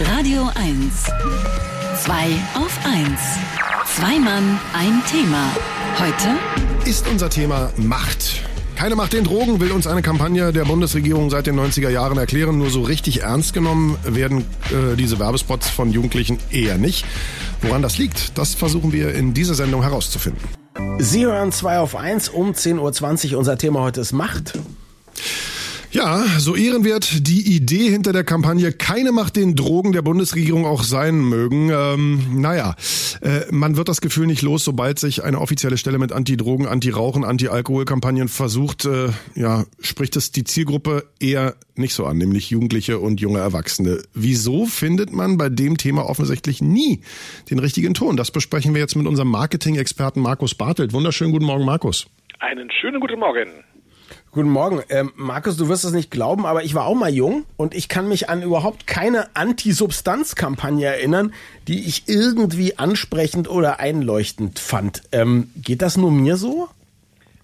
Radio 1. Zwei auf 1. Zwei Mann, ein Thema. Heute ist unser Thema Macht. Keine Macht den Drogen will uns eine Kampagne der Bundesregierung seit den 90er Jahren erklären. Nur so richtig ernst genommen werden äh, diese Werbespots von Jugendlichen eher nicht. Woran das liegt, das versuchen wir in dieser Sendung herauszufinden. Sie hören 2 auf 1 um 10.20 Uhr. Unser Thema heute ist Macht. Ja, so ehrenwert die Idee hinter der Kampagne Keine Macht den Drogen der Bundesregierung auch sein mögen. Ähm, naja, äh, man wird das Gefühl nicht los, sobald sich eine offizielle Stelle mit Anti-Drogen, Anti-Rauchen, Anti-Alkohol-Kampagnen versucht, äh, ja, spricht es die Zielgruppe eher nicht so an, nämlich Jugendliche und junge Erwachsene. Wieso findet man bei dem Thema offensichtlich nie den richtigen Ton? Das besprechen wir jetzt mit unserem Marketing-Experten Markus Bartelt. Wunderschönen guten Morgen, Markus. Einen schönen guten Morgen. Guten Morgen. Ähm, Markus, du wirst es nicht glauben, aber ich war auch mal jung und ich kann mich an überhaupt keine Anti-Substanz-Kampagne erinnern, die ich irgendwie ansprechend oder einleuchtend fand. Ähm, geht das nur mir so?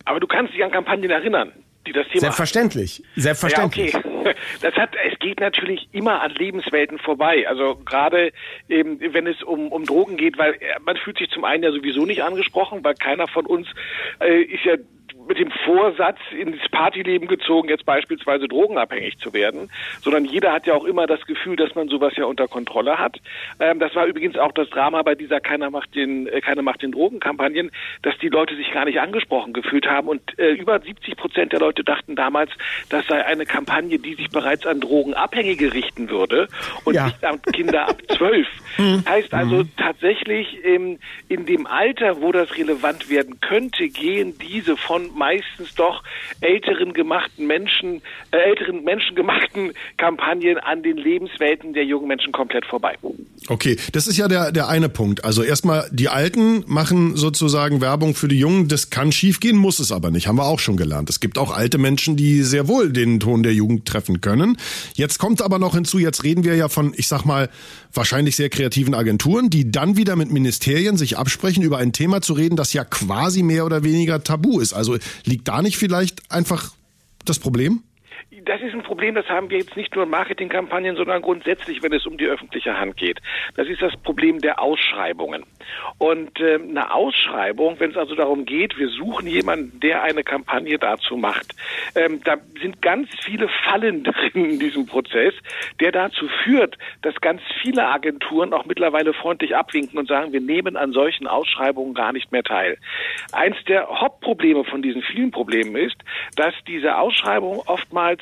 Aber du kannst dich an Kampagnen erinnern, die das Thema. Selbstverständlich. Selbstverständlich. Ja, okay. Das hat, es geht natürlich immer an Lebenswelten vorbei. Also gerade eben, wenn es um, um Drogen geht, weil äh, man fühlt sich zum einen ja sowieso nicht angesprochen, weil keiner von uns äh, ist ja mit dem Vorsatz ins Partyleben gezogen, jetzt beispielsweise drogenabhängig zu werden, sondern jeder hat ja auch immer das Gefühl, dass man sowas ja unter Kontrolle hat. Ähm, das war übrigens auch das Drama bei dieser Keiner macht den, äh, Keiner macht den Drogenkampagnen, dass die Leute sich gar nicht angesprochen gefühlt haben und äh, über 70 Prozent der Leute dachten damals, das sei eine Kampagne, die sich bereits an Drogenabhängige richten würde und ja. nicht an Kinder ab zwölf. Hm. Heißt also hm. tatsächlich ähm, in dem Alter, wo das relevant werden könnte, gehen diese von meistens doch älteren gemachten Menschen, äh, älteren menschengemachten Kampagnen an den Lebenswelten der jungen Menschen komplett vorbei. Okay, das ist ja der, der eine Punkt. Also erstmal, die Alten machen sozusagen Werbung für die Jungen. Das kann schiefgehen, muss es aber nicht. Haben wir auch schon gelernt. Es gibt auch alte Menschen, die sehr wohl den Ton der Jugend treffen können. Jetzt kommt aber noch hinzu, jetzt reden wir ja von, ich sag mal, wahrscheinlich sehr kreativen Agenturen, die dann wieder mit Ministerien sich absprechen, über ein Thema zu reden, das ja quasi mehr oder weniger tabu ist. Also liegt da nicht vielleicht einfach das Problem? Das ist ein Problem, das haben wir jetzt nicht nur in Marketingkampagnen, sondern grundsätzlich, wenn es um die öffentliche Hand geht. Das ist das Problem der Ausschreibungen. Und äh, eine Ausschreibung, wenn es also darum geht, wir suchen jemanden, der eine Kampagne dazu macht, ähm, da sind ganz viele Fallen drin in diesem Prozess, der dazu führt, dass ganz viele Agenturen auch mittlerweile freundlich abwinken und sagen, wir nehmen an solchen Ausschreibungen gar nicht mehr teil. Eins der Hauptprobleme von diesen vielen Problemen ist, dass diese Ausschreibungen oftmals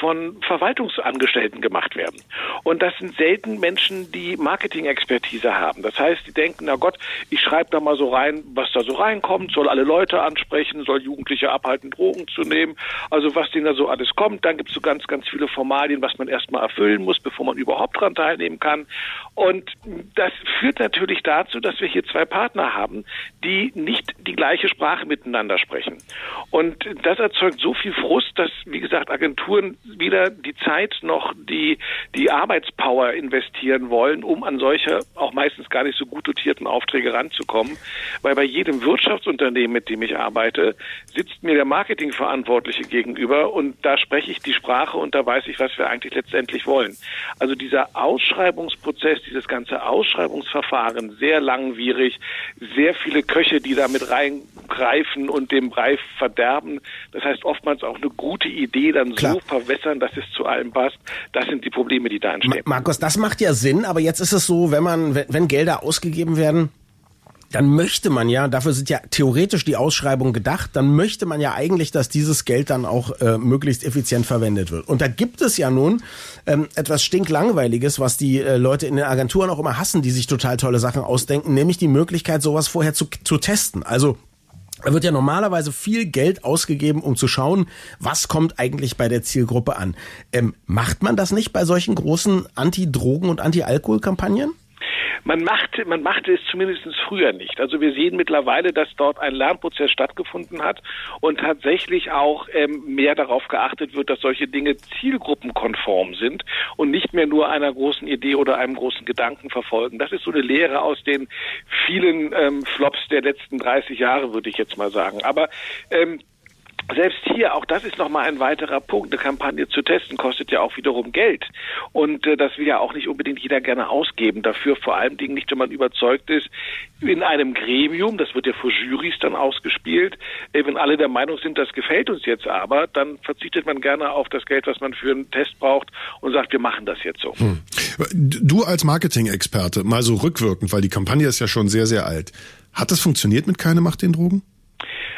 von Verwaltungsangestellten gemacht werden. Und das sind selten Menschen, die Marketing-Expertise haben. Das heißt, die denken, na Gott, ich schreibe da mal so rein, was da so reinkommt, soll alle Leute ansprechen, soll Jugendliche abhalten, Drogen zu nehmen, also was denen da so alles kommt. Dann gibt es so ganz, ganz viele Formalien, was man erstmal erfüllen muss, bevor man überhaupt daran teilnehmen kann. Und das führt natürlich dazu, dass wir hier zwei Partner haben, die nicht die gleiche Sprache miteinander sprechen. Und das erzeugt so viel Frust, dass, wie gesagt, Agenturen weder die Zeit noch die, die Arbeitspower investieren wollen, um an solche auch meistens gar nicht so gut dotierten Aufträge ranzukommen. Weil bei jedem Wirtschaftsunternehmen, mit dem ich arbeite, sitzt mir der Marketingverantwortliche gegenüber und da spreche ich die Sprache und da weiß ich, was wir eigentlich letztendlich wollen. Also dieser Ausschreibungsprozess, dieses ganze Ausschreibungsverfahren, sehr langwierig, sehr viele Köche, die da reingreifen und dem Brei verderben. Das heißt oftmals auch eine gute Idee dann Klar. so verwässern, dass es zu allem passt. Das sind die Probleme, die da entstehen. Markus, das macht ja Sinn, aber jetzt ist es so, wenn man, wenn Gelder ausgegeben werden, dann möchte man ja, dafür sind ja theoretisch die Ausschreibungen gedacht, dann möchte man ja eigentlich, dass dieses Geld dann auch äh, möglichst effizient verwendet wird. Und da gibt es ja nun ähm, etwas stinklangweiliges, was die äh, Leute in den Agenturen auch immer hassen, die sich total tolle Sachen ausdenken, nämlich die Möglichkeit, sowas vorher zu, zu testen. Also da wird ja normalerweise viel Geld ausgegeben, um zu schauen, was kommt eigentlich bei der Zielgruppe an. Ähm, macht man das nicht bei solchen großen Anti-Drogen- und Anti-Alkohol-Kampagnen? Man machte, man machte es zumindest früher nicht. Also wir sehen mittlerweile, dass dort ein Lernprozess stattgefunden hat und tatsächlich auch ähm, mehr darauf geachtet wird, dass solche Dinge zielgruppenkonform sind und nicht mehr nur einer großen Idee oder einem großen Gedanken verfolgen. Das ist so eine Lehre aus den vielen ähm, Flops der letzten 30 Jahre, würde ich jetzt mal sagen. Aber ähm, selbst hier, auch das ist nochmal ein weiterer Punkt, eine Kampagne zu testen, kostet ja auch wiederum Geld. Und äh, das will ja auch nicht unbedingt jeder gerne ausgeben. Dafür vor allen Dingen nicht, wenn man überzeugt ist, in einem Gremium, das wird ja vor Jurys dann ausgespielt, äh, wenn alle der Meinung sind, das gefällt uns jetzt aber, dann verzichtet man gerne auf das Geld, was man für einen Test braucht und sagt, wir machen das jetzt so. Hm. Du als Marketing-Experte, mal so rückwirkend, weil die Kampagne ist ja schon sehr, sehr alt. Hat das funktioniert mit Keine Macht den Drogen?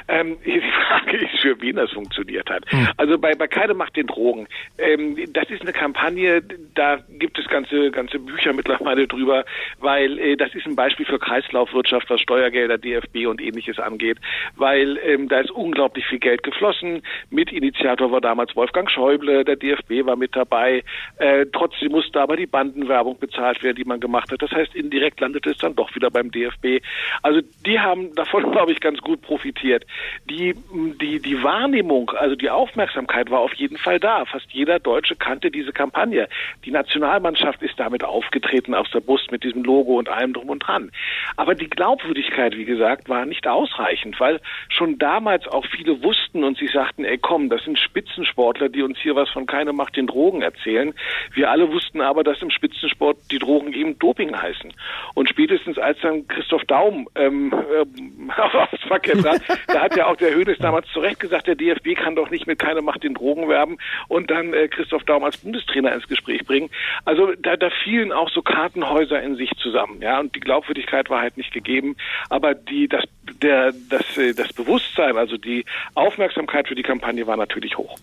Ähm, die Frage ist, für wen das funktioniert hat. Hm. Also bei, bei Keine macht den Drogen. Ähm, das ist eine Kampagne, da gibt es ganze, ganze Bücher mittlerweile drüber, weil äh, das ist ein Beispiel für Kreislaufwirtschaft, was Steuergelder, DFB und ähnliches angeht, weil ähm, da ist unglaublich viel Geld geflossen. Mitinitiator war damals Wolfgang Schäuble, der DFB war mit dabei. Äh, trotzdem musste aber die Bandenwerbung bezahlt werden, die man gemacht hat. Das heißt, indirekt landete es dann doch wieder beim DFB. Also die haben davon, glaube ich, ganz gut profitiert die, die, die Wahrnehmung, also die Aufmerksamkeit war auf jeden Fall da. Fast jeder Deutsche kannte diese Kampagne. Die Nationalmannschaft ist damit aufgetreten aus der Bus mit diesem Logo und allem drum und dran. Aber die Glaubwürdigkeit, wie gesagt, war nicht ausreichend, weil schon damals auch viele wussten und sie sagten, ey komm, das sind Spitzensportler, die uns hier was von keine Macht den Drogen erzählen. Wir alle wussten aber, dass im Spitzensport die Drogen eben Doping heißen. Und spätestens als dann Christoph Daum ähm, äh, aufs Parkett trat, da hat ja auch der Hönes damals zu Recht gesagt, der DFB kann doch nicht mit keine Macht den Drogen werben und dann äh, Christoph Daum als Bundestrainer ins Gespräch bringen. Also da, da fielen auch so Kartenhäuser in sich zusammen, ja, und die Glaubwürdigkeit war halt nicht gegeben, aber die das der das äh, das Bewusstsein, also die Aufmerksamkeit für die Kampagne war natürlich hoch.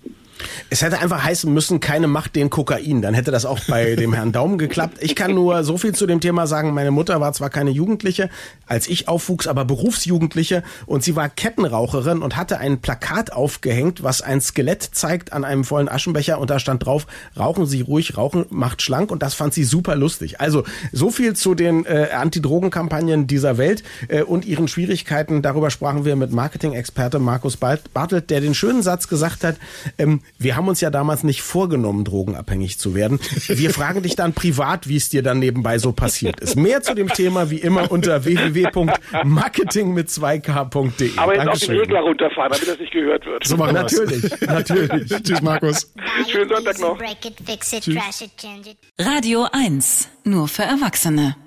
Es hätte einfach heißen müssen, keine Macht den Kokain. Dann hätte das auch bei dem Herrn Daumen geklappt. Ich kann nur so viel zu dem Thema sagen. Meine Mutter war zwar keine Jugendliche, als ich aufwuchs, aber Berufsjugendliche und sie war Kettenraucherin und hatte ein Plakat aufgehängt, was ein Skelett zeigt an einem vollen Aschenbecher und da stand drauf, rauchen Sie ruhig, rauchen macht schlank und das fand sie super lustig. Also so viel zu den äh, Anti-Drogen-Kampagnen dieser Welt äh, und ihren Schwierigkeiten. Darüber sprachen wir mit Marketing-Experte Markus Bartelt, der den schönen Satz gesagt hat, ähm, wir haben uns ja damals nicht vorgenommen, drogenabhängig zu werden. Wir fragen dich dann privat, wie es dir dann nebenbei so passiert ist. Mehr zu dem Thema wie immer unter www.marketing mit 2k.de. Aber jetzt Dankeschön. auf den Ödler runterfahren, damit das nicht gehört wird. So machen Natürlich, natürlich. Tschüss, Markus. Schönen Sonntag noch. Radio 1, nur für Erwachsene.